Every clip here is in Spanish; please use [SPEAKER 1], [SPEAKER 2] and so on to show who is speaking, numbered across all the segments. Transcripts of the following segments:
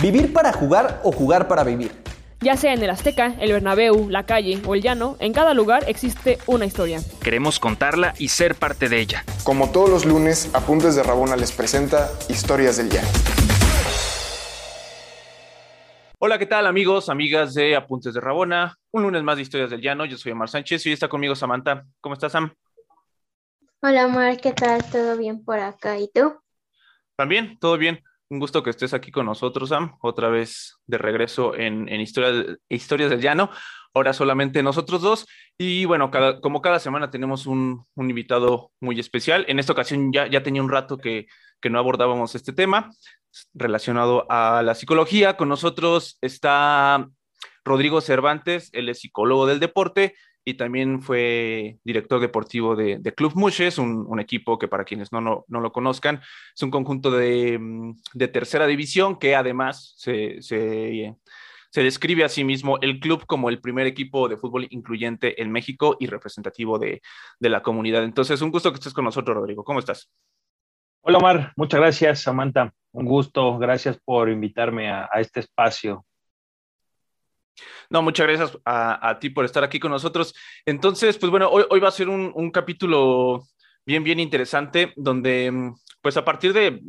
[SPEAKER 1] ¿Vivir para jugar o jugar para vivir?
[SPEAKER 2] Ya sea en el Azteca, el Bernabéu, la calle o el llano, en cada lugar existe una historia.
[SPEAKER 3] Queremos contarla y ser parte de ella.
[SPEAKER 4] Como todos los lunes, Apuntes de Rabona les presenta Historias del Llano.
[SPEAKER 5] Hola, ¿qué tal amigos, amigas de Apuntes de Rabona? Un lunes más de Historias del Llano. Yo soy Omar Sánchez y está conmigo Samantha. ¿Cómo estás, Sam?
[SPEAKER 6] Hola, Omar, ¿qué tal? ¿Todo bien por acá? ¿Y tú?
[SPEAKER 5] También, todo bien. Un gusto que estés aquí con nosotros, Sam, otra vez de regreso en, Historias, Historias del Llano. Ahora solamente nosotros dos. Y bueno, como cada semana tenemos un, invitado muy especial. En esta ocasión ya, ya tenía un rato que, que no abordábamos este tema relacionado a la psicología. Con nosotros está Rodrigo Cervantes, él es psicólogo del deporte y también fue director deportivo de, Club Mushes, un, un, equipo que para quienes no, no, lo conozcan, es un conjunto de, mm, de tercera división que además se, se, se, describe a sí mismo el club como el primer equipo de fútbol incluyente en México y representativo de, de la comunidad. Entonces, un gusto que estés con nosotros, Rodrigo. ¿Cómo estás?
[SPEAKER 7] Hola, Omar. Muchas gracias, Samantha. Un gusto. Gracias por invitarme a, a este espacio
[SPEAKER 5] no, muchas gracias a, ti por estar aquí con nosotros. Entonces, pues bueno, hoy, va a ser un, capítulo bien, bien interesante, donde, mm, pues a partir de,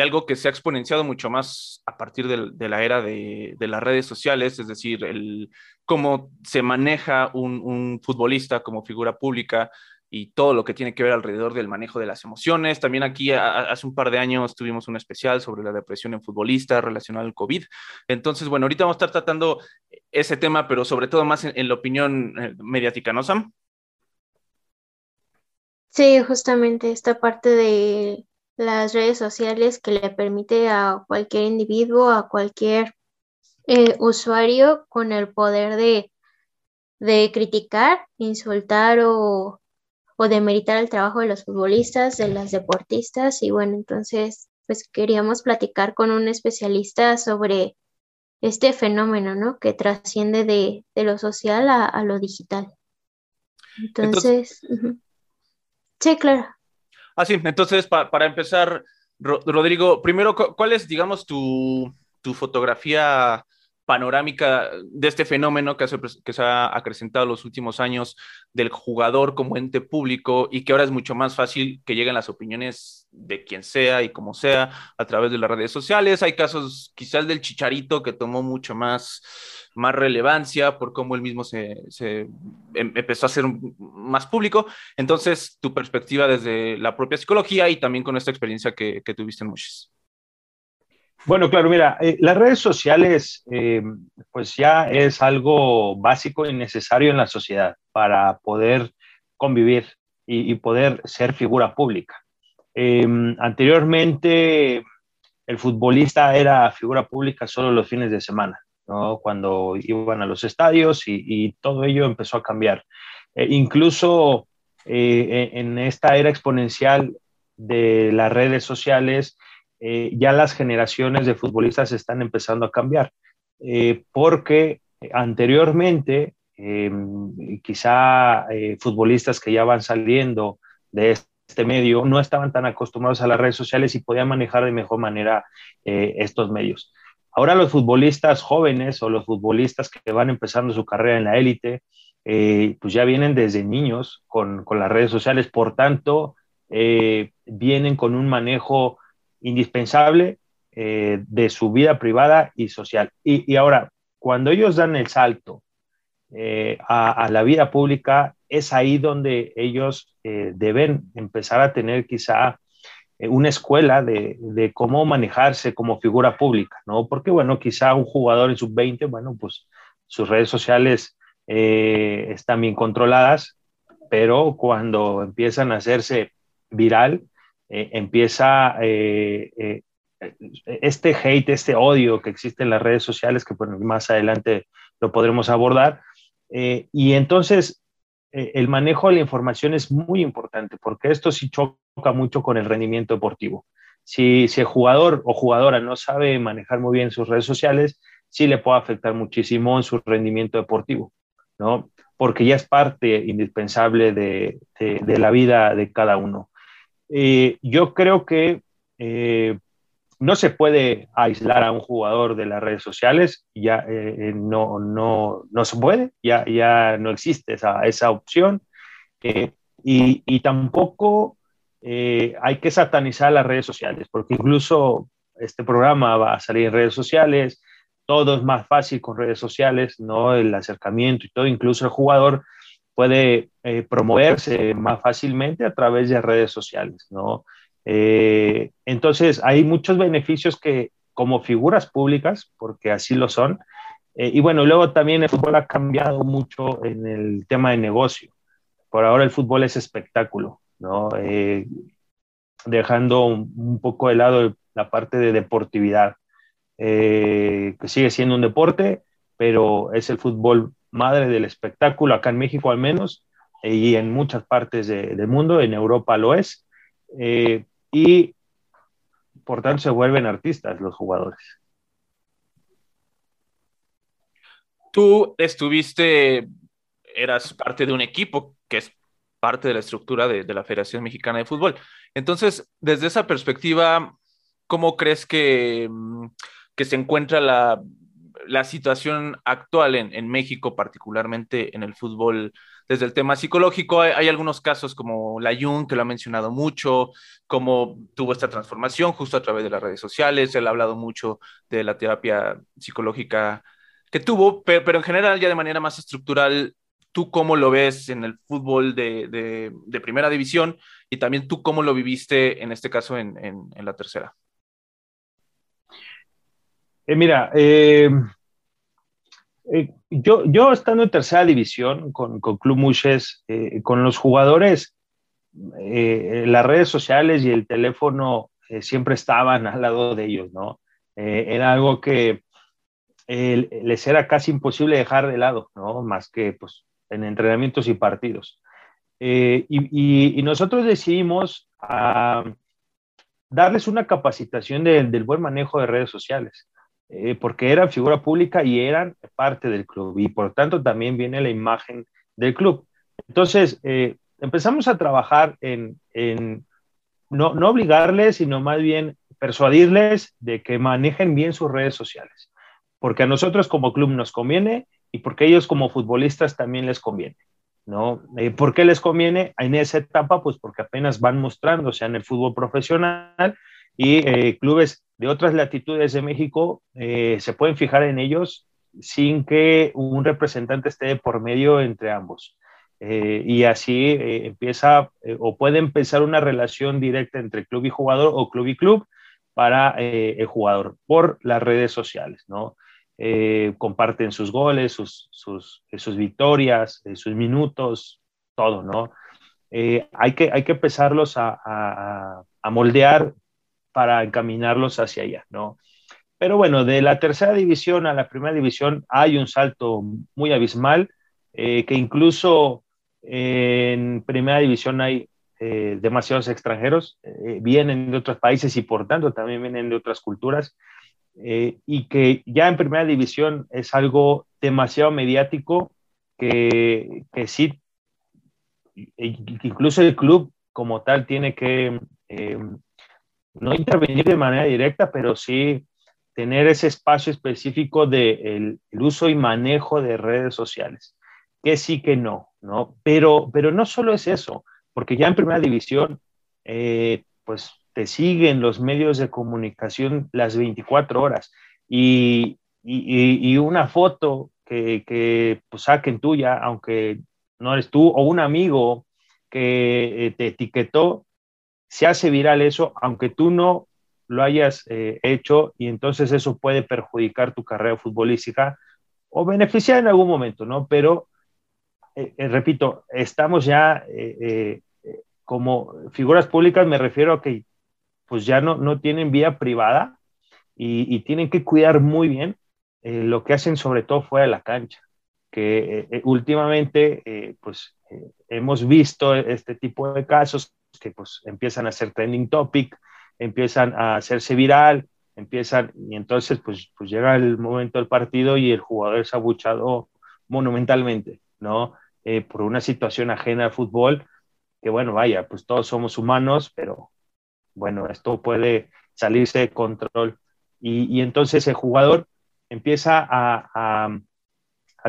[SPEAKER 5] algo que se ha exponenciado mucho más a partir de, la era de, las redes sociales, es decir, el, cómo se maneja un futbolista como figura pública, y todo lo que tiene que ver alrededor del manejo de las emociones. También aquí hace un par de años tuvimos un especial sobre la depresión en futbolistas relacionada al COVID. Entonces, bueno, ahorita vamos a estar tratando ese tema, pero sobre todo más en, la opinión eh, mediática, ¿no, Sam?
[SPEAKER 6] Sí, justamente esta parte de las redes sociales que le permite a cualquier individuo, a cualquier eh, usuario con el poder de, de criticar, insultar o o demeritar el trabajo de los futbolistas, de las deportistas y bueno, entonces pues queríamos platicar con un especialista sobre este fenómeno, ¿no? Que trasciende de, lo social a, lo digital. Entonces, sí, claro.
[SPEAKER 5] Ah, sí, entonces para empezar, Rodrigo, primero, ¿cuál es, digamos, tu, tu fotografía panorámica de este fenómeno que, se ha acrecentado en los últimos años del jugador como ente público y que ahora es mucho más fácil que lleguen las opiniones de quien sea y como sea a través de las redes sociales. Hay casos quizás del chicharito que tomó mucho más, más relevancia por cómo él mismo se, em, empezó a ser más público. Entonces, tu perspectiva desde la propia psicología y también con esta experiencia que, tuviste en.
[SPEAKER 7] Bueno, claro, mira, eh, las redes sociales eh, pues ya es algo básico y necesario en la sociedad para poder convivir y, poder ser figura pública. Em, anteriormente el futbolista era figura pública solo los fines de semana, ¿no? cuando iban a los estadios y, todo ello empezó a cambiar. Eh, incluso en esta era exponencial de las redes sociales, eh, ya las generaciones de futbolistas están empezando a cambiar, eh, porque anteriormente em, quizá eh, futbolistas que ya van saliendo de este medio no estaban tan acostumbrados a las redes sociales y podían manejar de mejor manera estos medios. Ahora los futbolistas jóvenes o los futbolistas que van empezando su carrera en la élite, pues ya vienen desde niños con, con, las redes sociales, por tanto, vienen con un manejo indispensable eh, de su vida privada y social. Y, ahora, cuando ellos dan el salto eh, a, la vida pública, es ahí donde ellos eh, deben empezar a tener quizá una escuela de, cómo manejarse como figura pública, ¿no? Porque, bueno, quizá un jugador en sub-20, bueno, pues sus redes sociales están bien controladas, pero cuando empiezan a hacerse viral, eh, empieza eh, eh, este hate, este odio que existe en las redes sociales, que más adelante lo podremos abordar. y entonces el manejo de la información es muy importante porque esto sí choca mucho con el rendimiento deportivo. Si, el jugador o jugadora no sabe manejar muy bien sus redes sociales, sí le puede afectar muchísimo en su rendimiento deportivo, ¿no? Porque ya es parte indispensable de la vida de cada uno. Eh, yo creo que eh, no se puede aislar a un jugador de las redes sociales, ya eh, no, no, no se puede, ya, ya no existe esa, esa opción. y, y, tampoco hay que satanizar las redes sociales, porque incluso este programa va a salir en redes sociales, todo es más fácil con redes sociales, ¿no? El acercamiento y todo, incluso el jugador puede eh, promoverse más fácilmente a través de redes sociales, ¿no? Eh, entonces, hay muchos beneficios que como figuras públicas, porque así lo son, eh, y bueno, luego también el fútbol ha cambiado mucho en el tema de negocio. Por ahora el fútbol es espectáculo, ¿no? dejando un, un, poco de lado la parte de deportividad. Eh, que sigue siendo un deporte, pero es el fútbol madre del espectáculo, acá en México al menos, y en muchas partes del mundo, en Europa lo es, eh, y por tanto se vuelven artistas los jugadores.
[SPEAKER 5] Tú estuviste, eras parte de un equipo que es parte de la estructura de, de la Federación Mexicana de Fútbol. Entonces, desde esa perspectiva, ¿cómo crees que mm, que se encuentra la, situación actual en, México, particularmente en el fútbol, desde el tema psicológico. Hay, algunos casos como la Jung, que lo ha mencionado mucho, cómo tuvo esta transformación justo a través de las redes sociales. Él ha hablado mucho de la terapia psicológica que tuvo, pero, en general, ya de manera más estructural, ¿tú cómo lo ves en el fútbol de, primera división? Y también tú cómo lo viviste, en este caso, en la tercera.
[SPEAKER 7] Eh, mira, eh, eh, yo, yo estando en tercera división con, Club Muches, con los jugadores, las redes sociales y el teléfono siempre estaban al lado de ellos, ¿no? era algo que les era casi imposible dejar de lado, ¿no? Más que pues, en entrenamientos y partidos. Y, y, nosotros decidimos ah, darles una capacitación del buen manejo de redes sociales. Eh, porque eran figura pública y eran parte del club y por tanto también viene la imagen del club. Entonces, eh, empezamos a trabajar en, no, no, obligarles, sino más bien persuadirles de que manejen bien sus redes sociales, porque a nosotros como club nos conviene y porque ellos como futbolistas también les conviene. ¿no? Eh, ¿Por qué les conviene en esa etapa? Pues porque apenas van mostrándose en el fútbol profesional y clubes de otras latitudes de México eh, se pueden fijar en ellos sin que un representante esté por medio entre ambos. Eh, y así eh, empieza o puede empezar una relación directa entre club y jugador o club y club para el jugador por las redes sociales, ¿no? comparten sus goles, sus, sus, sus victorias, sus minutos, todo, ¿no? hay, que, hay que empezarlos a, a, a moldear para encaminarlos hacia allá, ¿no? Pero bueno, de la tercera división a la primera división hay un salto muy abismal, eh, que incluso en primera división hay eh, demasiados extranjeros, eh, vienen de otros países y por tanto también vienen de otras culturas, y que ya en primera división es algo demasiado mediático que sí, incluso el club como tal tiene que no intervenir de manera directa, pero sí tener ese espacio específico del de uso y manejo de redes sociales. Que sí, que no, ¿no? Pero, pero no solo es eso, porque ya en primera división, eh, pues te siguen los medios de comunicación las 24 horas y, y, y una foto que, que pues, saquen tuya, aunque no eres tú, o un amigo que eh, te etiquetó, se hace viral eso, aunque tú no lo hayas eh, hecho, y entonces eso puede perjudicar tu carrera futbolística o beneficiar en algún momento, ¿no? Pero, eh, eh, repito, estamos ya como figuras públicas, me refiero a que pues ya no, no tienen vía privada y, y tienen que cuidar muy bien lo que hacen sobre todo fuera de la cancha, que últimamente pues hemos visto este tipo de casos que pues empiezan a ser trending topic, empiezan a hacerse viral, empiezan, y entonces pues, pues llega el momento del partido y el jugador es abuchado monumentalmente, ¿no? Eh, por una situación ajena al fútbol, que bueno, vaya, pues todos somos humanos, pero bueno, esto puede salirse de control. Y, entonces el jugador empieza a,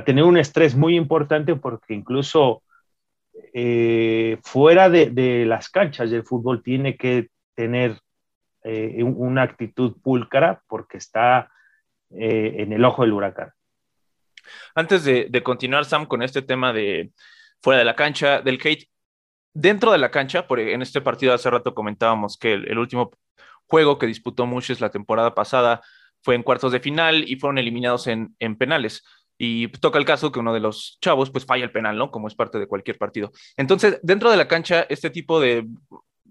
[SPEAKER 7] tener un estrés muy importante porque incluso eh, fuera de, las canchas del fútbol tiene que tener eh, una actitud púlcara porque está eh, en el ojo del huracán.
[SPEAKER 5] Antes de, continuar, Sam, con este tema de fuera de la cancha, del hate, dentro de la cancha, por, en este partido hace rato comentábamos que el, último juego que disputó Mushes la temporada pasada fue en cuartos de final y fueron eliminados en penales. Y toca el caso que uno de los chavos pues falla el penal, ¿no? Como es parte de cualquier partido. Entonces, dentro de la cancha, este tipo de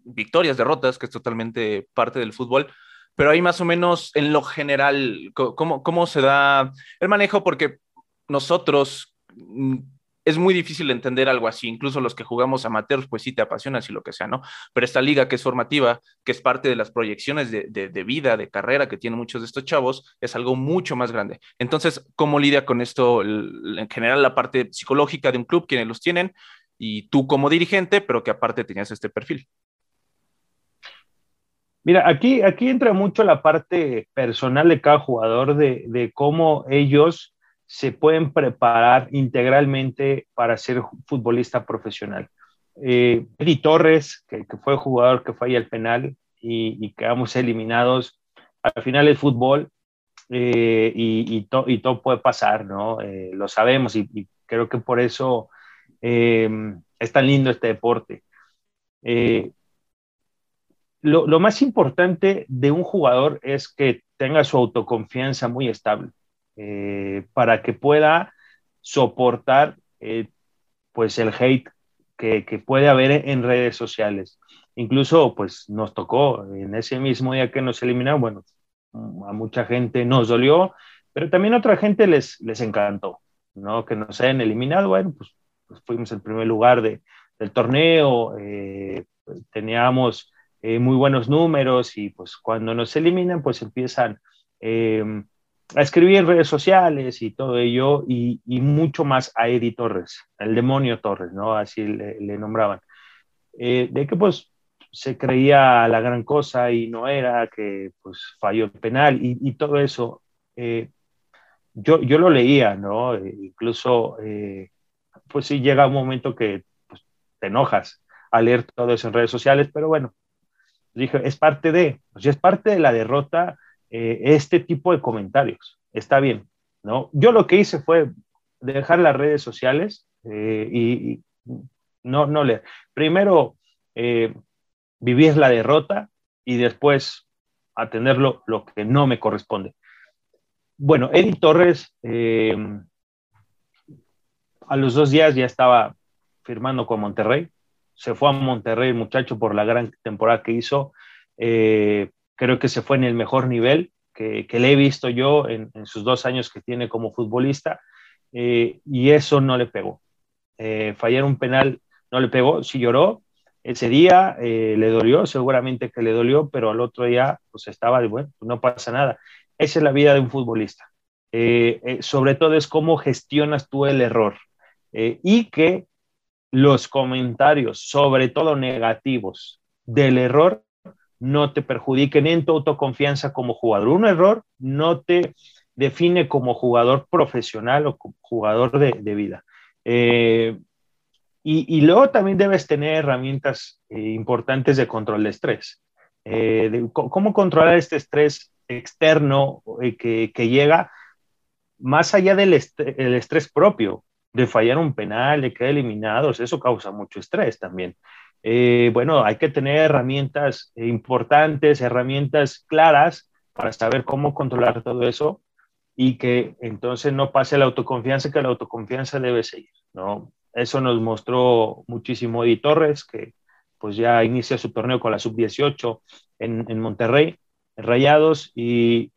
[SPEAKER 5] victorias, derrotas, que es totalmente parte del fútbol, pero ahí más o menos en lo general, ¿cómo, cómo se da el manejo? Porque nosotros mm, es muy difícil entender algo así, incluso los que jugamos amateurs, pues sí te apasiona y lo que sea, ¿no? Pero esta liga que es formativa, que es parte de las proyecciones de, de, vida, de carrera que tienen muchos de estos chavos, es algo mucho más grande. Entonces, ¿cómo lidia con esto en general la parte psicológica de un club, quienes los tienen, y tú como dirigente, pero que aparte tenías este perfil?
[SPEAKER 7] Mira, aquí, aquí entra mucho la parte personal de cada jugador, de, de cómo ellos se pueden preparar integralmente para ser futbolista profesional. Eh, Eddie Torres, que, fue el jugador que falla el penal y, quedamos eliminados, al final es fútbol eh, y, todo puede pasar, ¿no? Eh, lo sabemos y, creo que por eso es tan lindo este deporte. Lo, más importante de un jugador es que tenga su autoconfianza muy estable. Eh, para que pueda soportar eh, pues el hate que, puede haber en redes sociales. Incluso pues nos tocó en ese mismo día que nos eliminaron, bueno, a mucha gente nos dolió, pero también a otra gente les, les encantó, ¿no? Que nos hayan eliminado, bueno, pues, pues fuimos el primer lugar de, del torneo, eh, teníamos muy buenos números y pues cuando nos eliminan pues empiezan a escribir redes sociales y todo ello, y, mucho más a Eddie Torres, el demonio Torres, ¿no? Así le, nombraban. Eh, de que pues se creía la gran cosa y no era, que pues falló el penal y, todo eso. Eh, yo, yo lo leía, ¿no? Eh, incluso, pues sí llega un momento que pues, te enojas al leer todo eso en redes sociales, pero bueno, dije, es parte de, pues, es parte de la derrota eh, este tipo de comentarios. Está bien, ¿no? Yo lo que hice fue dejar las redes sociales eh, y, no, no leer. Primero, eh, vivir la derrota y después atender lo, que no me corresponde. Bueno, Eddie Torres, a los dos días ya estaba firmando con Monterrey. Se fue a Monterrey, muchacho, por la gran temporada que hizo creo que se fue en el mejor nivel que, le he visto yo en, sus dos años que tiene como futbolista eh, y eso no le pegó. Eh, fallar un penal no le pegó, sí lloró. Ese día eh, le dolió, seguramente que le dolió, pero al otro día pues estaba, bueno, pues, no pasa nada. Esa es la vida de un futbolista. sobre todo es cómo gestionas tú el error y que los comentarios, sobre todo negativos, del error no te perjudiquen en tu autoconfianza como jugador. Un error no te define como jugador profesional o como jugador de, vida. Eh, y, luego también debes tener herramientas eh, importantes de control de estrés. Eh, ¿Cómo controlar este estrés externo que, llega más allá del estrés propio? De fallar un penal, de quedar eliminados, eso causa mucho estrés también. Eh, bueno, hay que tener herramientas importantes, herramientas claras para saber cómo controlar todo eso y que entonces no pase la autoconfianza, que la autoconfianza debe seguir, ¿no? Eso nos mostró muchísimo Eddie Torres, que pues ya inicia su torneo con la sub-18 en, en, Monterrey, en Rayados, y,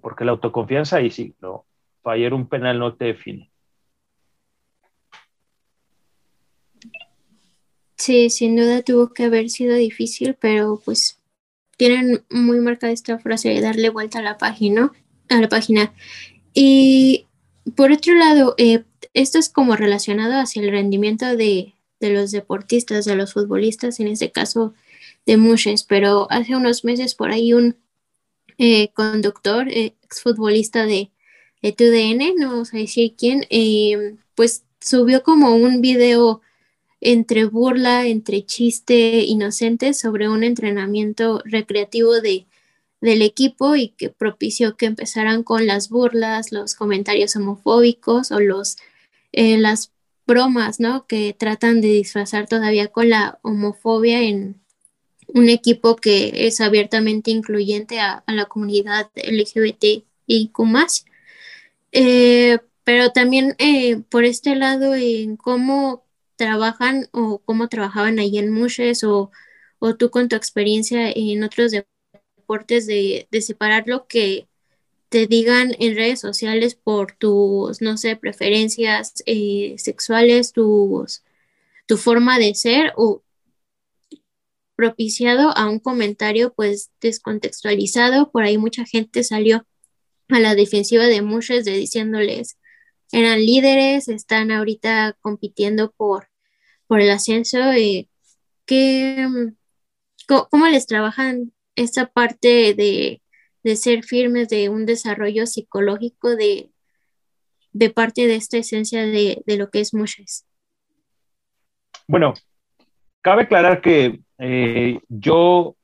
[SPEAKER 7] porque la autoconfianza, y sí, no, fallar un penal no te define.
[SPEAKER 6] Sí, sin duda tuvo que haber sido difícil, pero pues tienen muy marcada esta frase de darle vuelta a la página, a la página. Y por otro lado, eh, esto es como relacionado hacia el rendimiento de, los deportistas, de los futbolistas, en este caso de Mushes, pero hace unos meses por ahí un, eh, conductor, eh, exfutbolista de, de TUDN, no vamos a decir quién, pues subió como un video entre burla, entre chiste inocente sobre un entrenamiento recreativo de, del equipo y que propició que empezaran con las burlas, los comentarios homofóbicos o los, las bromas, ¿no? Que tratan de disfrazar todavía con la homofobia en, un equipo que es abiertamente incluyente a, la comunidad LGBT más. Eh, pero también eh, por este lado en cómo trabajan o cómo trabajaban ahí en Mushes o, o tú con tu experiencia en otros deportes de, separar lo que te digan en redes sociales por tus, no sé, preferencias eh, sexuales, tus, tu forma de ser o propiciado a un comentario pues descontextualizado. Por ahí mucha gente salió a la defensiva de Mushes de diciéndoles eran líderes, están ahorita compitiendo por, por el ascenso. Eh, ¿Cómo les trabajan esta parte de, ser firmes, de un desarrollo psicológico de, de parte de esta esencia de, de lo que es Mushes?
[SPEAKER 7] Bueno, cabe aclarar que eh, yo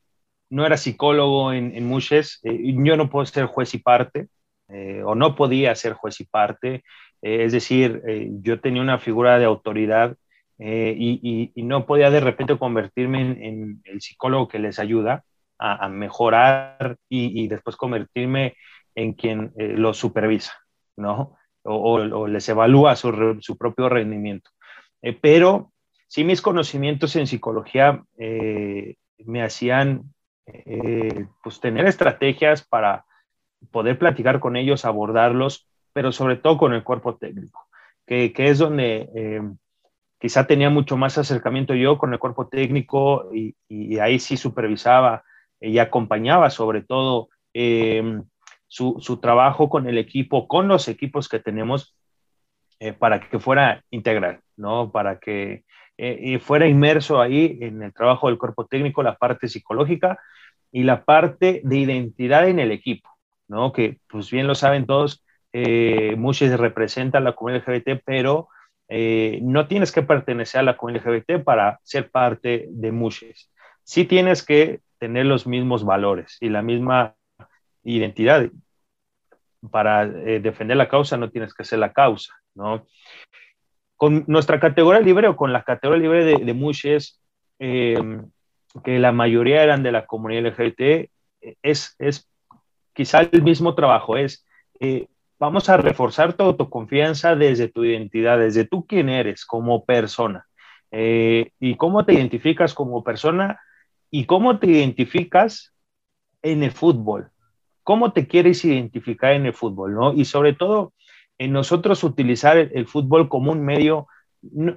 [SPEAKER 7] no era psicólogo en, en Mushes, eh, yo no puedo ser juez y parte, eh, o no podía ser juez y parte, es decir, yo tenía una figura de autoridad y, no podía de repente convertirme en, el psicólogo que les ayuda a, mejorar y, después convertirme en quien los supervisa, ¿no? O, les evalúa su, su propio rendimiento. pero sí mis conocimientos en psicología eh, me hacían eh, pues tener estrategias para poder platicar con ellos, abordarlos, pero sobre todo con el cuerpo técnico, que, es donde eh, quizá tenía mucho más acercamiento yo con el cuerpo técnico y, ahí sí supervisaba y acompañaba sobre todo su, su, trabajo con el equipo, con los equipos que tenemos, para que fuera integral, ¿no? Para que eh, fuera inmerso ahí en el trabajo del cuerpo técnico, la parte psicológica y la parte de identidad en el equipo, ¿no? Que pues bien lo saben todos, eh, muchos representan la comunidad LGBT, pero eh, no tienes que pertenecer a la comunidad LGBT para ser parte de muchos. Sí tienes que tener los mismos valores y la misma identidad. Para eh, defender la causa no tienes que ser la causa, ¿no? con nuestra categoría libre o con la categoría libre de, de Mushes, eh, que la mayoría eran de la comunidad LGBT, es, es quizá el mismo trabajo, es vamos a reforzar tu autoconfianza desde tu identidad, desde tú quién eres como persona eh, y cómo te identificas como persona y cómo te identificas en el fútbol, cómo te quieres identificar en el fútbol, ¿no? Y sobre todo, en nosotros utilizar el, fútbol como un medio,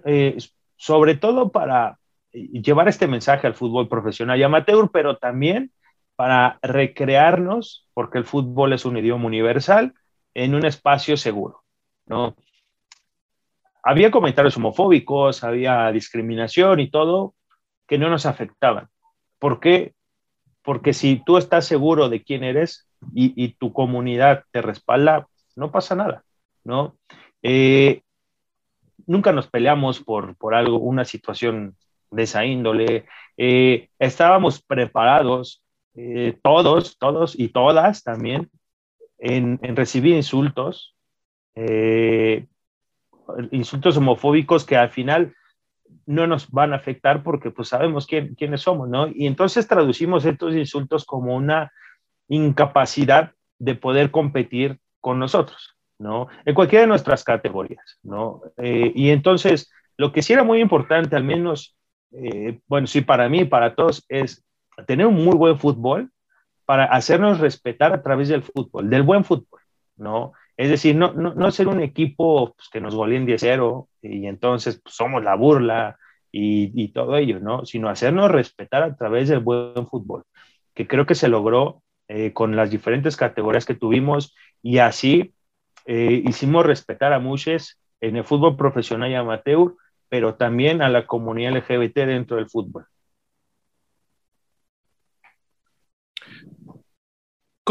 [SPEAKER 7] eh, sobre todo para llevar este mensaje al fútbol profesional y amateur, pero también para recrearnos, porque el fútbol es un idioma universal, en un espacio seguro, ¿no? Había comentarios homofóbicos, había discriminación y todo que no nos afectaban. ¿Por qué? Porque si tú estás seguro de quién eres y, tu comunidad te respalda, no pasa nada. ¿no? Eh, nunca nos peleamos por, por algo, una situación de esa índole. Eh, estábamos preparados, eh, todos, todos y todas también, en, recibir insultos, insultos homofóbicos que al final no nos van a afectar porque pues sabemos quién, quiénes somos, ¿no? Y entonces traducimos estos insultos como una incapacidad de poder competir con nosotros. ¿no? En cualquiera de nuestras categorías, ¿no? Eh, y entonces, lo que sí era muy importante, al menos, eh, bueno, sí, para mí, para todos, es tener un muy buen fútbol para hacernos respetar a través del fútbol, del buen fútbol, ¿no? Es decir, no, no, no ser un equipo pues, que nos goleen 10-0 y entonces pues, somos la burla y, y, todo ello, ¿no? Sino hacernos respetar a través del buen fútbol, que creo que se logró eh, con las diferentes categorías que tuvimos y así eh, hicimos respetar a muchos en el fútbol profesional y amateur, pero también a la comunidad LGBT dentro del fútbol.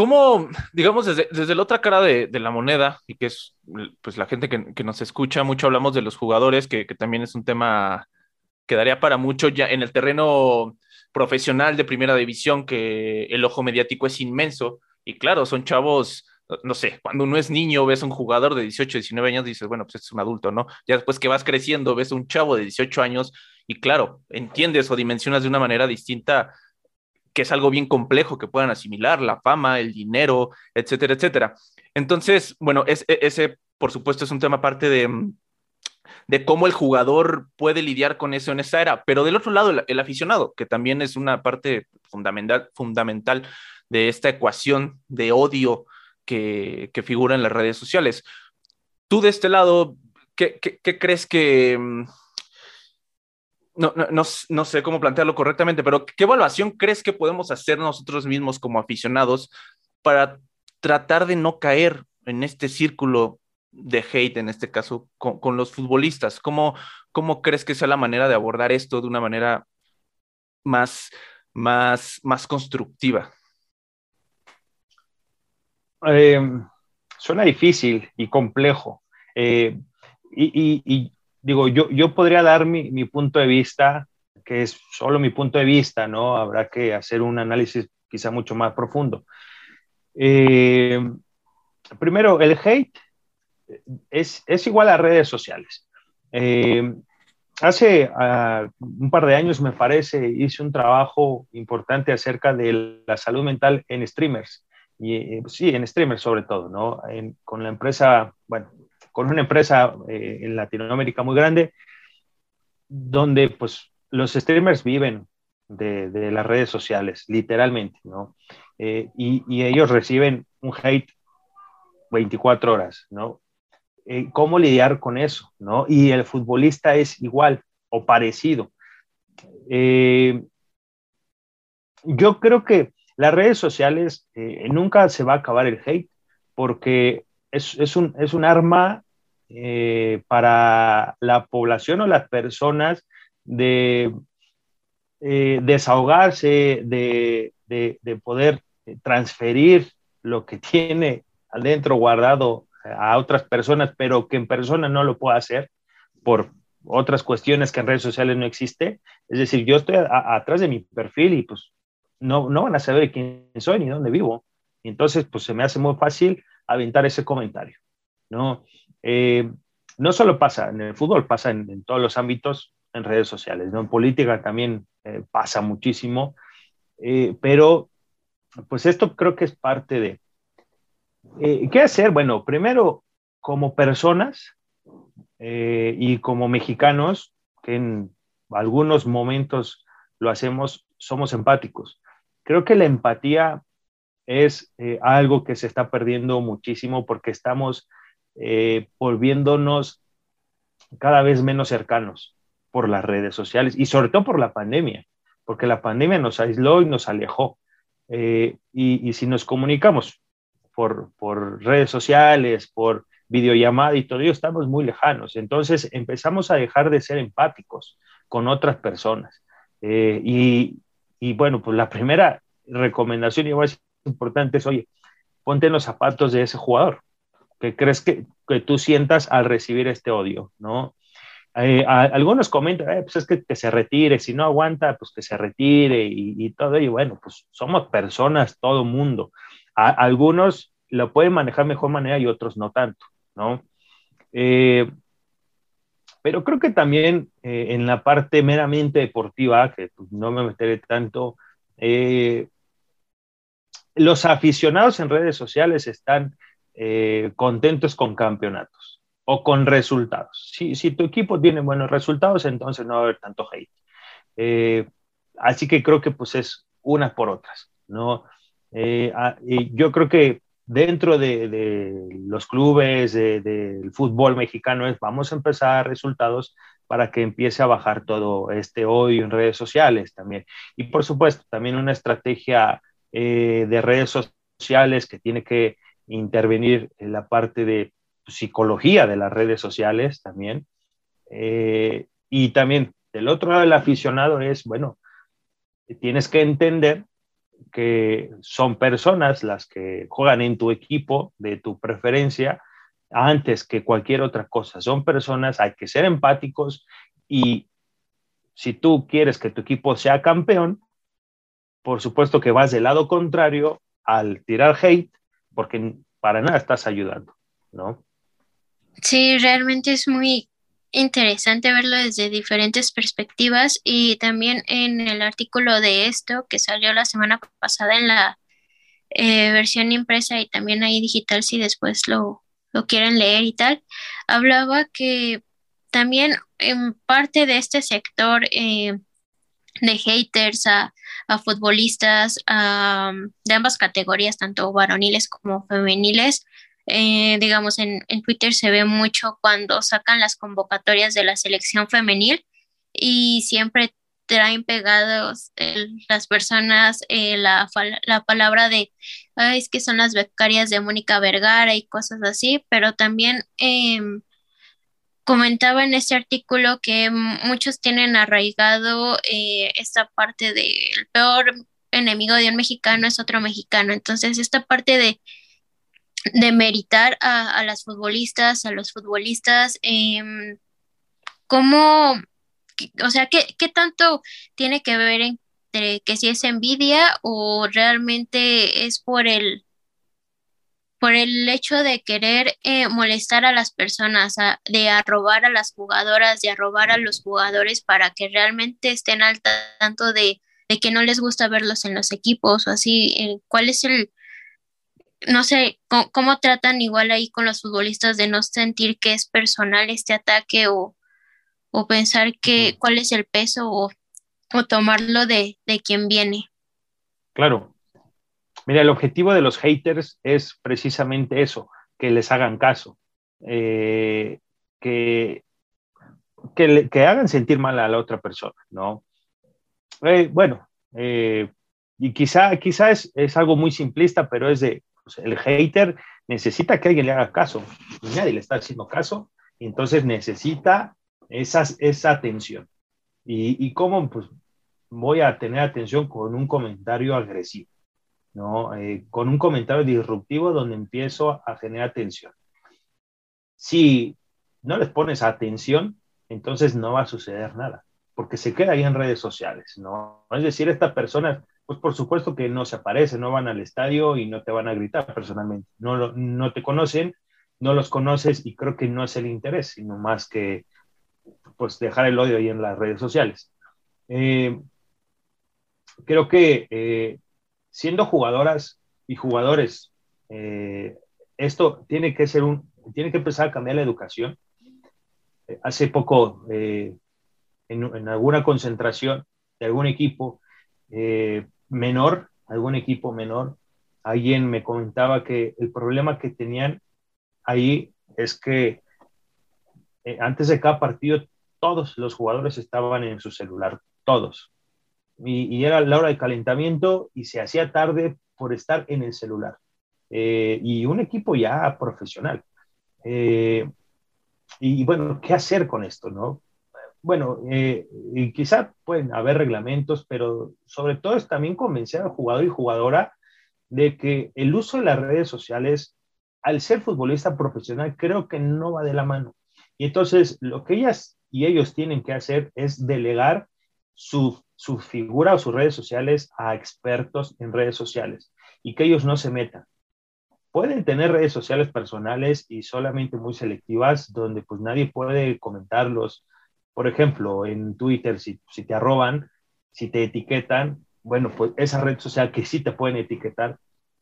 [SPEAKER 5] ¿Cómo, digamos, desde, desde la otra cara de, de, la moneda, y que es pues la gente que, que nos escucha, mucho hablamos de los jugadores, que, que, también es un tema que daría para mucho ya en el terreno profesional de primera división, que el ojo mediático es inmenso, y claro, son chavos, no sé, cuando uno es niño, ves un jugador de 18, 19 años, dices, bueno, pues es un adulto, ¿no? Ya después que vas creciendo, ves un chavo de 18 años, y claro, entiendes o dimensionas de una manera distinta que es algo bien complejo que puedan asimilar, la fama, el dinero, etcétera, etcétera. Entonces, bueno, e, ese, por supuesto, es un tema aparte de, mm, de cómo el jugador puede lidiar con eso en esa era, pero del otro lado, el, aficionado, que también es una parte fundamental, fundamental de esta ecuación de odio que, que figura en las redes sociales. Tú de este lado, ¿qué, qué, qué crees que no, no, no, sé cómo plantearlo correctamente, pero ¿qué evaluación crees que podemos hacer nosotros mismos como aficionados para tratar de no caer en este círculo de hate, en este caso, con, con los futbolistas? ¿Cómo, ¿Cómo crees que sea la manera de abordar esto de una manera más, más, más constructiva?
[SPEAKER 7] Eh, suena difícil y complejo. Eh, y digo, yo, yo podría dar mi, mi, punto de vista, que es solo mi punto de vista, ¿no? Habrá que hacer un análisis quizá mucho más profundo. Eh, primero, el hate es, es, igual a redes sociales. Eh, hace uh, un par de años, me parece, hice un trabajo importante acerca de la salud mental en streamers. Y, eh, sí, en streamers sobre todo, ¿no? En, con la empresa, bueno, con una empresa eh, en Latinoamérica muy grande, donde pues los streamers viven de, las redes sociales, literalmente, ¿no? Eh, y, y, ellos reciben un hate 24 horas, ¿no? Eh, ¿Cómo lidiar con eso, no? Y el futbolista es igual o parecido. Eh, yo creo que las redes sociales nunca se va a acabar el hate porque es, es, un, es un arma eh, para la población o las personas de eh, desahogarse, de, de, de, poder transferir lo que tiene adentro guardado a otras personas, pero que en persona no lo pueda hacer por otras cuestiones que en redes sociales no existe. Es decir, yo estoy atrás de mi perfil y pues no, no van a saber quién soy ni dónde vivo. Entonces, pues se me hace muy fácil aventar ese comentario, ¿no? Eh, no solo pasa en el fútbol, pasa en, todos los ámbitos, en redes sociales. En política también eh, pasa muchísimo, eh, pero pues esto creo que es parte de... ¿Qué hacer? Bueno, primero, como personas y como mexicanos, que en algunos momentos lo hacemos, somos empáticos. Creo que la empatía es eh, algo que se está perdiendo muchísimo porque estamos eh, volviéndonos cada vez menos cercanos por las redes sociales y sobre todo por la pandemia, porque la pandemia nos aisló y nos alejó. Eh, y, y, si nos comunicamos por, por, redes sociales, por videollamada y todo ello, estamos muy lejanos. Entonces empezamos a dejar de ser empáticos con otras personas. Y, y, bueno, pues la primera recomendación, y voy a decir importante es, oye, ponte los zapatos de ese jugador. ¿Qué crees que, que tú sientas al recibir este odio? ¿no? Eh, a, algunos comentan, eh, pues es que, que, se retire, si no aguanta, pues que se retire y, y todo. Y bueno, pues somos personas, todo mundo. Algunos lo pueden manejar mejor manera y otros no tanto, ¿no? Eh, pero creo que también eh, en la parte meramente deportiva, que pues, no me meteré tanto, los aficionados en redes sociales están eh, contentos con campeonatos o con resultados. Si, si, tu equipo tiene buenos resultados, entonces no va a haber tanto hate. Eh, así que creo que pues es unas por otras, ¿no? Eh, y yo creo que dentro de, de los clubes del de, fútbol mexicano es vamos a empezar resultados para que empiece a bajar todo este odio en redes sociales también. Y por supuesto, también una estrategia eh, de redes sociales que tiene que intervenir en la parte de psicología de las redes sociales también. Eh, y también del otro lado del aficionado es, bueno, tienes que entender que son personas las que juegan en tu equipo de tu preferencia antes que cualquier otra cosa. Son personas, hay que ser empáticos y si tú quieres que tu equipo sea campeón, por supuesto que vas del lado contrario al tirar hate, porque para nada estás ayudando, ¿no?
[SPEAKER 6] Sí, realmente es muy interesante verlo desde diferentes perspectivas y también en el artículo de esto que salió la semana pasada en la eh, versión impresa y también ahí digital si después lo, lo quieren leer y tal, hablaba que también en parte de este sector eh, de haters a, futbolistas de ambas categorías, tanto varoniles como femeniles, eh, digamos, en, Twitter se ve mucho cuando sacan las convocatorias de la selección femenil y siempre traen pegados las personas eh, la, la, palabra de, es que son las becarias de Mónica Vergara y cosas así, pero también em, comentaba en este artículo que muchos tienen arraigado eh, esta parte del peor enemigo de un mexicano es otro mexicano. Entonces, esta parte de, de meritar a, las futbolistas, a los futbolistas, eh, ¿cómo, o sea, ¿qué, qué tanto tiene que ver entre que si es envidia o realmente es por el por el hecho de querer eh, molestar a las personas, de arrobar a las jugadoras, de arrobar a los jugadores para que realmente estén al tanto de, que no les gusta verlos en los equipos o así. Eh, ¿Cuál es el, no sé, cómo, tratan igual ahí con los futbolistas de no sentir que es personal este ataque o, pensar que cuál es el peso o, tomarlo de, de quien viene?
[SPEAKER 7] Claro, Mira, el objetivo de los haters es precisamente eso, que les hagan caso, eh, que, que, hagan sentir mal a la otra persona, ¿no? Eh, bueno, eh, y quizá, quizá es, algo muy simplista, pero es de, pues, el hater necesita que alguien le haga caso, y nadie le está haciendo caso, y entonces necesita esas, esa atención. ¿Y, y cómo? Pues voy a tener atención con un comentario agresivo. ¿No? Eh, con un comentario disruptivo donde empiezo a generar tensión. Si no les pones atención, entonces no va a suceder nada, porque se queda ahí en redes sociales, ¿no? Es decir, estas personas, pues por supuesto que no se aparecen, no van al estadio y no te van a gritar personalmente, no, no te conocen, no los conoces y creo que no es el interés, sino más que pues dejar el odio ahí en las redes sociales. Eh, creo que eh, siendo jugadoras y jugadores, eh, esto tiene que ser un, tiene que empezar a cambiar la educación. Eh, hace poco, eh, en, alguna concentración de algún equipo menor, algún equipo menor, alguien me comentaba que el problema que tenían ahí es que antes de cada partido todos los jugadores estaban en su celular, todos y, era la hora de calentamiento y se hacía tarde por estar en el celular. Eh, y un equipo ya profesional. Eh, y bueno, ¿qué hacer con esto? No? Bueno, eh, y quizá pueden haber reglamentos, pero sobre todo es también convencer al jugador y jugadora de que el uso de las redes sociales, al ser futbolista profesional, creo que no va de la mano. Y entonces lo que ellas y ellos tienen que hacer es delegar su su figura o sus redes sociales a expertos en redes sociales y que ellos no se metan. Pueden tener redes sociales personales y solamente muy selectivas donde pues nadie puede comentarlos. Por ejemplo, en Twitter, si, si te arroban, si te etiquetan, bueno, pues esa red social que sí te pueden etiquetar,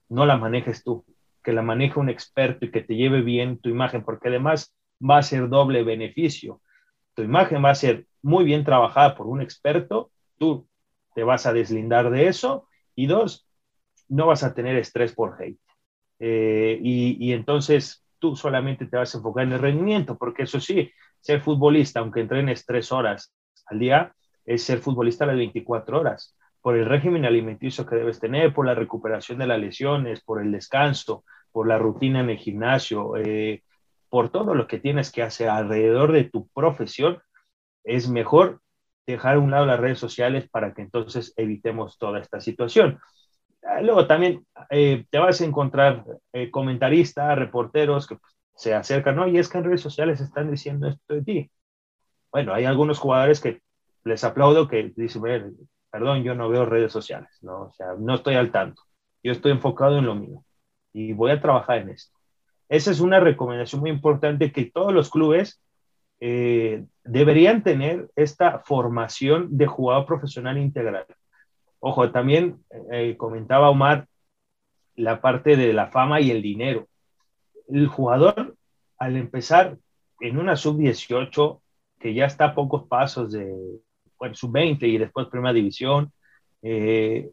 [SPEAKER 7] no la manejes tú, que la maneje un experto y que te lleve bien tu imagen, porque además va a ser doble beneficio. Tu imagen va a ser muy bien trabajada por un experto tú te vas a deslindar de eso y dos, no vas a tener estrés por hate. Eh, y, entonces tú solamente te vas a enfocar en el rendimiento, porque eso sí, ser futbolista, aunque entrenes tres horas al día, es ser futbolista las 24 horas, por el régimen alimenticio que debes tener, por la recuperación de las lesiones, por el descanso, por la rutina en el gimnasio, eh, por todo lo que tienes que hacer alrededor de tu profesión, es mejor dejar a un lado las redes sociales para que entonces evitemos toda esta situación. Ah, luego también eh, te vas a encontrar eh, comentaristas, reporteros que pues, se acercan, ¿no? Y es que en redes sociales están diciendo esto de ti. Bueno, hay algunos jugadores que les aplaudo que dicen, perdón, yo no veo redes sociales, ¿no? O sea, no estoy al tanto. Yo estoy enfocado en lo mío y voy a trabajar en esto. Esa es una recomendación muy importante que todos los clubes eh, deberían tener esta formación de jugador profesional integral. Ojo, también eh, comentaba Omar la parte de la fama y el dinero. El jugador, al empezar en una sub-18, que ya está a pocos pasos de bueno, sub-20 y después primera división, eh,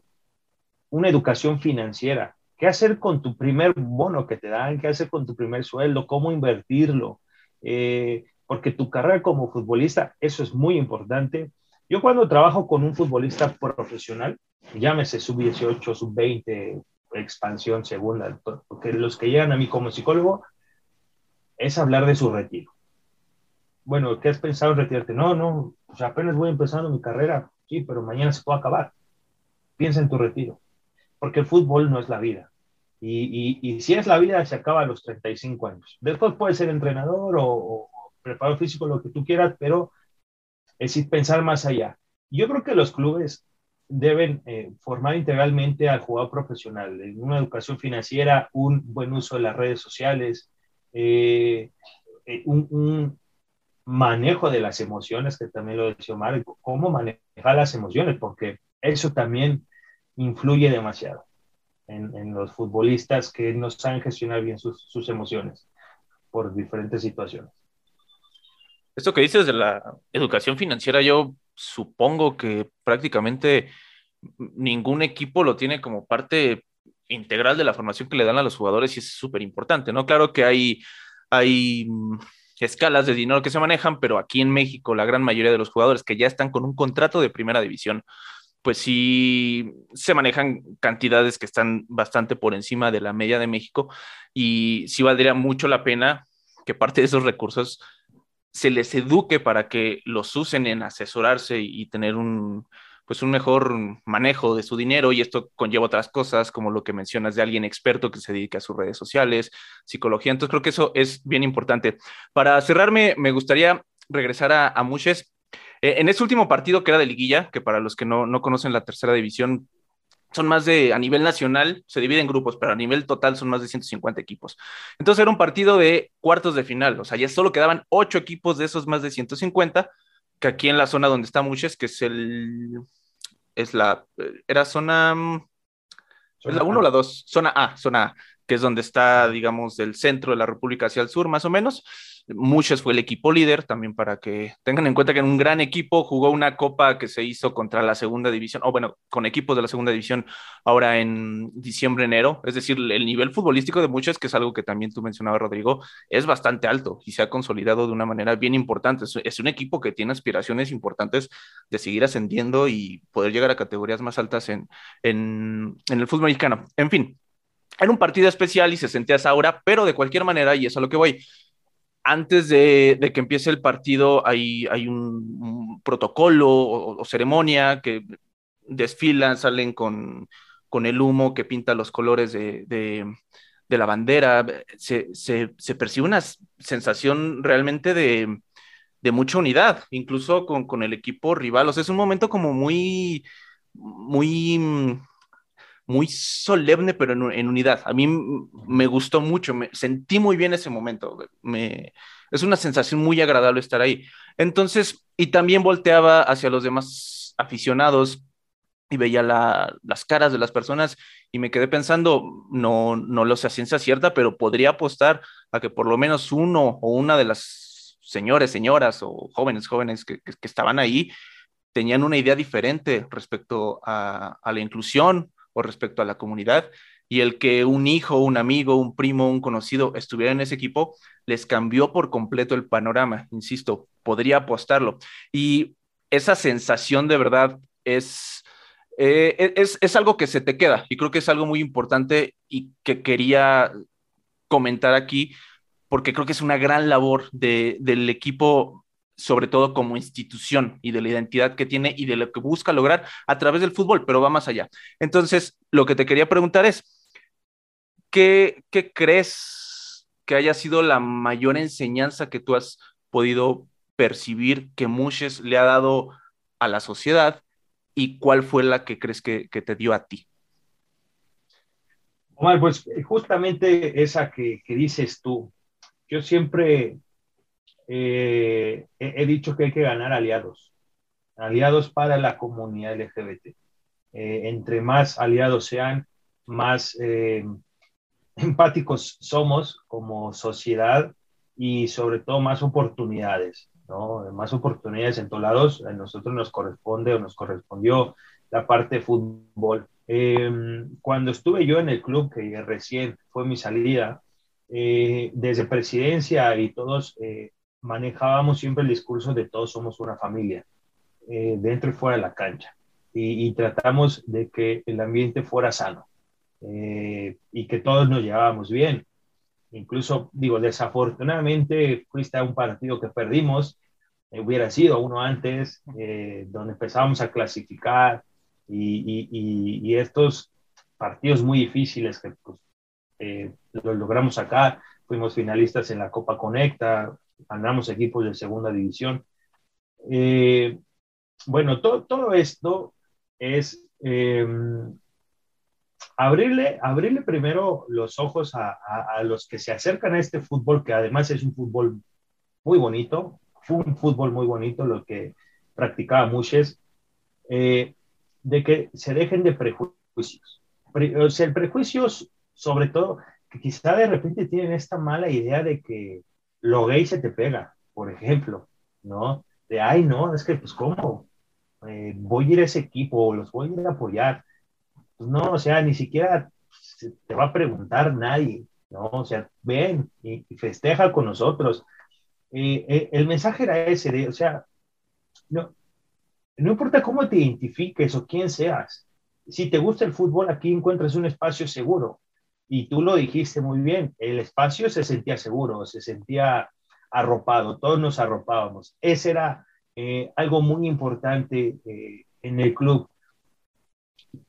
[SPEAKER 7] una educación financiera. ¿Qué hacer con tu primer bono que te dan? ¿Qué hacer con tu primer sueldo? ¿Cómo invertirlo? Eh, porque tu carrera como futbolista, eso es muy importante. Yo cuando trabajo con un futbolista profesional, llámese sub-18, sub-20, expansión, segunda, porque los que llegan a mí como psicólogo, es hablar de su retiro. Bueno, ¿qué has pensado en retirarte? No, no, pues apenas voy empezando mi carrera, sí, pero mañana se puede acabar. Piensa en tu retiro, porque el fútbol no es la vida. Y, y, si es la vida, se acaba a los 35 años. Después puedes ser entrenador o, o preparador físico, lo que tú quieras, pero es decir, pensar más allá. Yo creo que los clubes deben eh, formar integralmente al jugador profesional en una educación financiera, un buen uso de las redes sociales, eh, eh, un, manejo de las emociones, que también lo decía Omar, cómo manejar las emociones, porque eso también influye demasiado en, los futbolistas que no saben gestionar bien sus, sus emociones por diferentes situaciones.
[SPEAKER 5] Esto que dices de la educación financiera, yo supongo que prácticamente ningún equipo lo tiene como parte integral de la formación que le dan a los jugadores y es súper importante, ¿no? Claro que hay, hay mm, escalas de dinero que se manejan, pero aquí en México la gran mayoría de los jugadores que ya están con un contrato de primera división, pues sí se manejan cantidades que están bastante por encima de la media de México y sí valdría mucho la pena que parte de esos recursos se les eduque para que los usen en asesorarse y, tener un, pues un mejor manejo de su dinero y esto conlleva otras cosas como lo que mencionas de alguien experto que se dedique a sus redes sociales, psicología. Entonces creo que eso es bien importante. Para cerrarme, me gustaría regresar a, a Muches. Eh, en ese último partido que era de liguilla, que para los que no, no conocen la tercera división, son más de, a nivel nacional, se divide en grupos, pero a nivel total son más de 150 equipos. Entonces era un partido de cuartos de final, o sea, ya solo quedaban ocho equipos de esos más de 150, que aquí en la zona donde está Muches, que es el, es la, era zona, ¿es la 1 o la 2? Zona A, zona A, que es donde está, digamos, del centro de la República hacia el sur, más o menos. Muchos fue el equipo líder, también para que tengan en cuenta que en un gran equipo jugó una copa que se hizo contra la segunda división, o bueno, con equipos de la segunda división ahora en diciembre, enero. Es decir, el nivel futbolístico de muchos, que es algo que también tú mencionabas, Rodrigo, es bastante alto y se ha consolidado de una manera bien importante. Es un equipo que tiene aspiraciones importantes de seguir ascendiendo y poder llegar a categorías más altas en, en, en el fútbol mexicano. En fin, era un partido especial y se sentía esa aura, pero de cualquier manera, y eso es a lo que voy, antes de, que empiece el partido hay, hay un, protocolo o, ceremonia que desfilan, salen con, con, el humo que pinta los colores de, de, la bandera. Se, se, percibe una sensación realmente de, de mucha unidad, incluso con, con, el equipo rival. O sea, es un momento como muy, muy muy solemne, pero en, unidad. A mí me gustó mucho, me sentí muy bien ese momento. Me, es una sensación muy agradable estar ahí. Entonces, y también volteaba hacia los demás aficionados y veía las caras de las personas y me quedé pensando, no, no lo sé a ciencia cierta, pero podría apostar a que por lo menos uno o una de las señores, señoras o jóvenes, jóvenes que, que, estaban ahí tenían una idea diferente respecto a, a la inclusión respecto a la comunidad y el que un hijo, un amigo, un primo, un conocido estuviera en ese equipo, les cambió por completo el panorama, insisto, podría apostarlo. Y esa sensación de verdad es, eh, e-, es, es, algo que se te queda y creo que es algo muy importante y que quería comentar aquí porque creo que es una gran labor de, del equipo sobre todo como institución y de la identidad que tiene y de lo que busca lograr a través del fútbol, pero va más allá. Entonces, lo que te quería preguntar es, ¿qué, qué crees que haya sido la mayor enseñanza que tú has podido percibir que Mushes le ha dado a la sociedad y cuál fue la que crees que, te dio a ti?
[SPEAKER 7] Omar, pues justamente esa que dices tú, yo siempre eh, he, dicho que hay que ganar aliados, aliados para la comunidad LGBT. Eh, entre más aliados sean, más eh, empáticos somos como sociedad y sobre todo más oportunidades, ¿no? Más oportunidades en todos lados. A nosotros nos corresponde o nos correspondió la parte de fútbol. cuando estuve yo en el club, que recién fue mi salida, desde presidencia y todos manejábamos siempre el discurso de todos somos una familia, eh, dentro y fuera de la cancha, y, tratamos de que el ambiente fuera sano eh, y que todos nos llevábamos bien. Incluso, digo, desafortunadamente fuiste a un partido que perdimos, eh, hubiera sido uno antes, donde empezábamos a clasificar y, y, estos partidos muy difíciles que pues, los logramos sacar, fuimos finalistas en la Copa Conecta, ganamos equipos de segunda división. Eh, bueno, todo esto es em, abrirle, abrirle primero los ojos a, los que se acercan a este fútbol, que además es un fútbol muy bonito, fue un fútbol muy bonito lo que practicaba Muches, eh, de que se dejen de prejuicios. o sea, el prejuicio, sobre todo, que quizá de repente tienen esta mala idea de que lo gay se te pega, por ejemplo, ¿no? De, ay, no, es que, pues, ¿cómo? Eh, voy a ir a ese equipo, los voy a ir a apoyar. Pues no, o sea, ni siquiera te va a preguntar nadie, ¿no? O sea, ven y, festeja con nosotros. Eh, el mensaje era ese, de, o sea, no, no importa cómo te identifiques o quién seas, si te gusta el fútbol, aquí encuentras un espacio seguro. Y tú lo dijiste muy bien, el espacio se sentía seguro, se sentía arropado, todos nos arropábamos. Ese era eh, algo muy importante eh, en el club,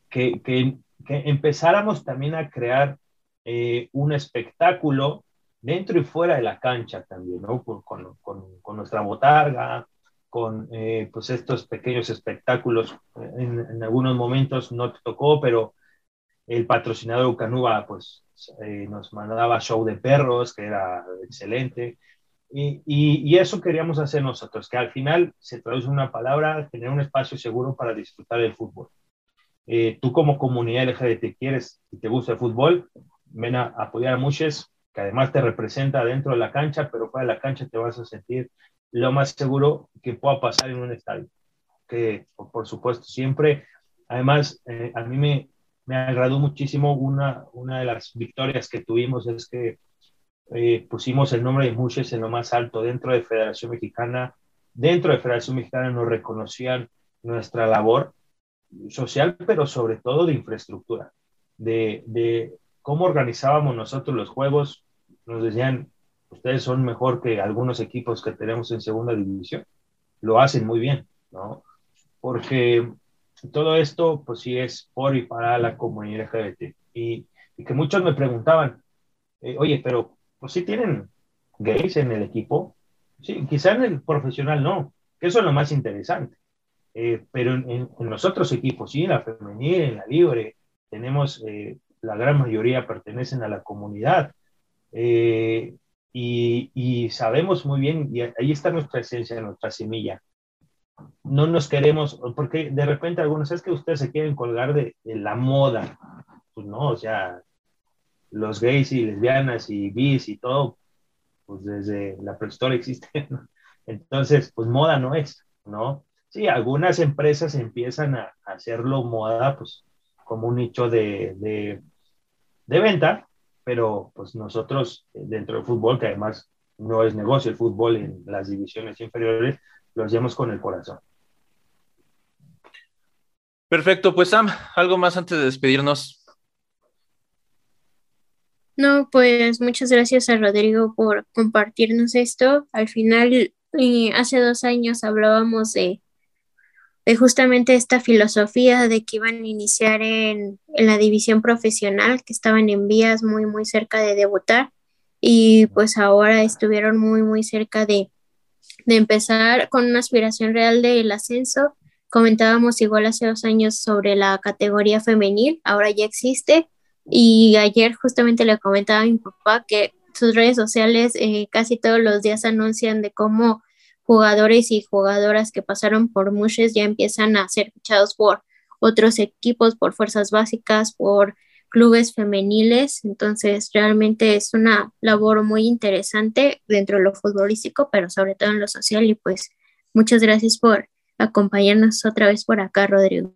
[SPEAKER 7] que, que, empezáramos también a crear eh, un espectáculo dentro y fuera de la cancha también, ¿no? Con, con, nuestra botarga, con pues estos pequeños espectáculos. En, en, algunos momentos no te tocó, pero el patrocinador Ucanuba pues eh, nos mandaba show de perros, que era excelente. Y, eso queríamos hacer nosotros, que al final se traduce una palabra, tener un espacio seguro para disfrutar del fútbol. Eh, tú como comunidad LGBT quieres y te gusta el fútbol, ven a, apoyar a Muches, que además te representa dentro de la cancha, pero fuera de la cancha te vas a sentir lo más seguro que pueda pasar en un estadio. Que por, supuesto siempre, además, eh, a mí me, me agradó muchísimo una, una de las victorias que tuvimos es que eh, pusimos el nombre de Muches en lo más alto dentro de Federación Mexicana. Dentro de Federación Mexicana nos reconocían nuestra labor social, pero sobre todo de infraestructura, de, de cómo organizábamos nosotros los juegos. Nos decían, ustedes son mejor que algunos equipos que tenemos en segunda división. Lo hacen muy bien, ¿no? Porque todo esto, pues sí es por y para la comunidad LGBT. Y, que muchos me preguntaban, eh, oye, pero pues sí tienen gays en el equipo. Sí, quizá en el profesional no, que eso es lo más interesante. Eh, pero en, los otros equipos, sí, en la femenil, en la libre, tenemos, eh, la gran mayoría pertenecen a la comunidad. y, y, sabemos muy bien, y ahí está nuestra esencia, nuestra semilla, no nos queremos, porque de repente algunos es que ustedes se quieren colgar de, la moda. Pues no, o sea, los gays y lesbianas y bis y todo, pues desde la prehistoria existen. Entonces, pues moda no es, ¿no? Sí, algunas empresas empiezan a, hacerlo moda, pues como un nicho de, de, de venta, pero pues nosotros dentro del fútbol, que además no es negocio el fútbol en las divisiones inferiores, lo hacemos con el corazón.
[SPEAKER 5] Perfecto, pues Sam, algo más antes de despedirnos.
[SPEAKER 6] No, pues muchas gracias a Rodrigo por compartirnos esto. Al final, y hace dos años hablábamos de, de justamente esta filosofía de que iban a iniciar en, en la división profesional, que estaban en vías muy, muy cerca de debutar y pues ahora estuvieron muy, muy cerca de, de empezar con una aspiración real del ascenso. Comentábamos igual hace dos años sobre la categoría femenil, ahora ya existe. Y ayer justamente le comentaba a mi papá que sus redes sociales eh, casi todos los días anuncian de cómo jugadores y jugadoras que pasaron por Mushes ya empiezan a ser fichados por otros equipos, por fuerzas básicas, por clubes femeniles, entonces realmente es una labor muy interesante dentro de lo futbolístico, pero sobre todo en lo social y pues muchas gracias por acompañarnos otra vez por acá, Rodrigo.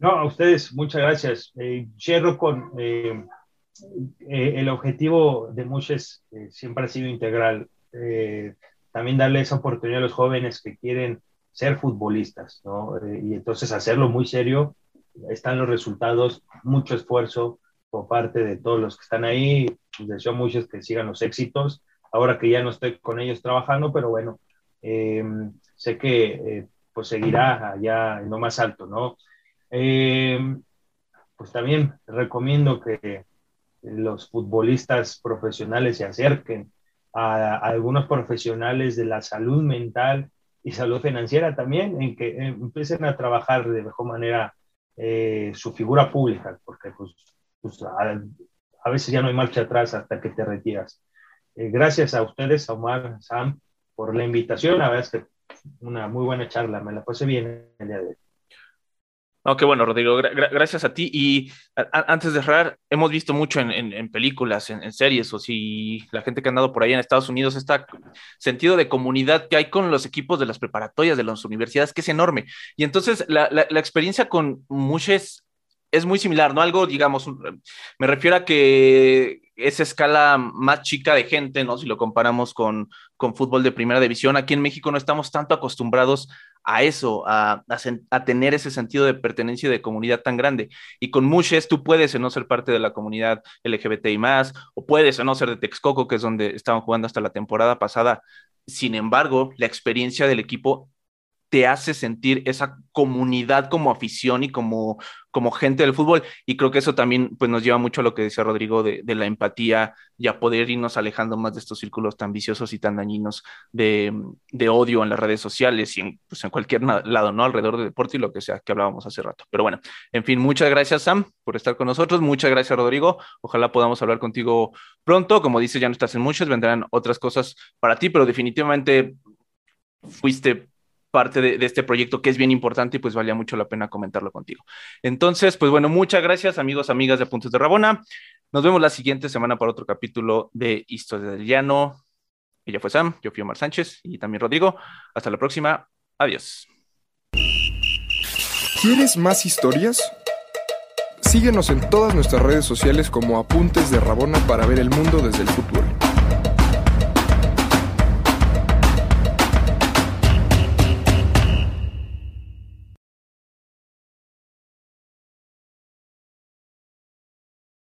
[SPEAKER 7] No, a ustedes, muchas gracias. Eh, cierro con eh, eh, el objetivo de Muches siempre ha sido integral. también darle esa oportunidad a los jóvenes que quieren ser futbolistas, ¿no? y entonces hacerlo muy serio están los resultados, mucho esfuerzo por parte de todos los que están ahí. Les deseo muchos que sigan los éxitos. Ahora que ya no estoy con ellos trabajando, pero bueno, eh, sé que eh, pues seguirá allá en lo más alto, ¿no? Eh, pues también recomiendo que los futbolistas profesionales se acerquen a, a, algunos profesionales de la salud mental y salud financiera también, en que empiecen a trabajar de mejor manera eh, su figura pública, porque pues, pues a, veces ya no hay marcha atrás hasta que te retiras. Eh, gracias a ustedes, a Omar, Sam, por la invitación. La verdad es que una muy buena charla, me la pasé bien el día de hoy.
[SPEAKER 5] Qué bueno, Rodrigo, gracias a ti. Y antes de cerrar, hemos visto mucho en, películas, en, series, o si la gente que ha andado por ahí en Estados Unidos, este sentido de comunidad que hay con los equipos de las preparatorias, de las universidades, que es enorme. Y entonces la, experiencia con Mushes es muy similar, ¿no? Algo, digamos, me refiero a que esa escala más chica de gente, ¿no? Si lo comparamos con, con fútbol de primera división, aquí en México no estamos tanto acostumbrados a eso, a, a, tener ese sentido de pertenencia y de comunidad tan grande. Y con Mushes tú puedes no ser parte de la comunidad LGBTI más, o puedes no ser de Texcoco, que es donde estaban jugando hasta la temporada pasada. Sin embargo, la experiencia del equipo te hace sentir esa comunidad como afición y como, como gente del fútbol. Y creo que eso también pues, nos lleva mucho a lo que decía Rodrigo de, la empatía y a poder irnos alejando más de estos círculos tan viciosos y tan dañinos de, de odio en las redes sociales y en, pues, en cualquier lado, ¿no? Alrededor del deporte y lo que sea que hablábamos hace rato. Pero bueno, en fin, muchas gracias Sam por estar con nosotros. Muchas gracias Rodrigo. Ojalá podamos hablar contigo pronto. Como dices, ya no estás en muchos, vendrán otras cosas para ti, pero definitivamente fuiste parte de, este proyecto que es bien importante y pues valía mucho la pena comentarlo contigo. Entonces, pues bueno, muchas gracias amigos, amigas de Puntos de Rabona. Nos vemos la siguiente semana para otro capítulo de Historia del Llano. Ella fue Sam, yo fui Omar Sánchez y también Rodrigo. Hasta la próxima. Adiós.
[SPEAKER 8] ¿Quieres más historias? Síguenos en todas nuestras redes sociales como Apuntes de Rabona para ver el mundo desde el fútbol.